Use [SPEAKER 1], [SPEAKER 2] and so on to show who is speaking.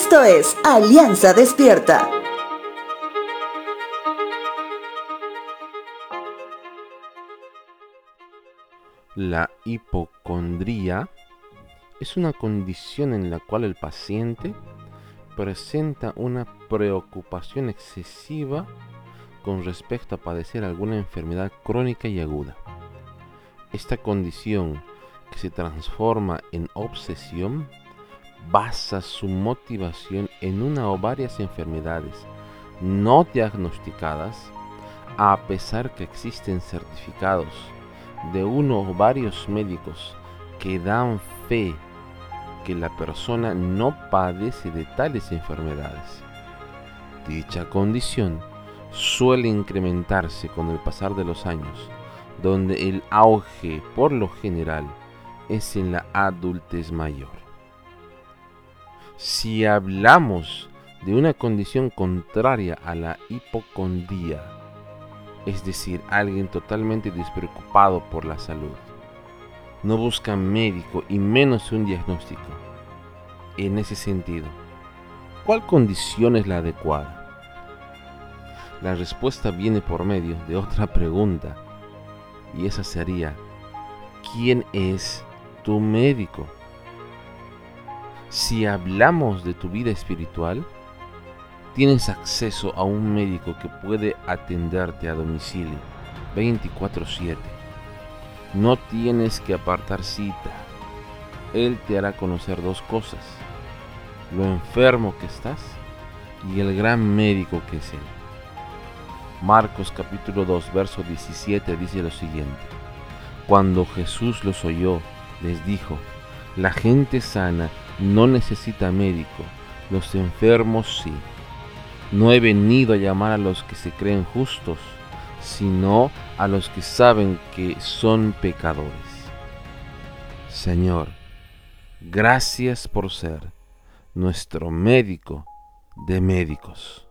[SPEAKER 1] Esto es Alianza Despierta.
[SPEAKER 2] La hipocondría es una condición en la cual el paciente presenta una preocupación excesiva con respecto a padecer alguna enfermedad crónica y aguda. Esta condición que se transforma en obsesión basa su motivación en una o varias enfermedades no diagnosticadas a pesar que existen certificados de uno o varios médicos que dan fe que la persona no padece de tales enfermedades. Dicha condición suele incrementarse con el pasar de los años, donde el auge por lo general es en la adultez mayor. Si hablamos de una condición contraria a la hipocondía, es decir, alguien totalmente despreocupado por la salud. No busca médico y menos un diagnóstico. En ese sentido, ¿cuál condición es la adecuada? La respuesta viene por medio de otra pregunta, y esa sería, ¿quién es tu médico? Si hablamos de tu vida espiritual, tienes acceso a un médico que puede atenderte a domicilio 24/7. No tienes que apartar cita. Él te hará conocer dos cosas. Lo enfermo que estás y el gran médico que es Él. Marcos capítulo 2, verso 17 dice lo siguiente. Cuando Jesús los oyó, les dijo, la gente sana no necesita médico, los enfermos sí. No he venido a llamar a los que se creen justos, sino a los que saben que son pecadores. Señor, gracias por ser nuestro médico de médicos.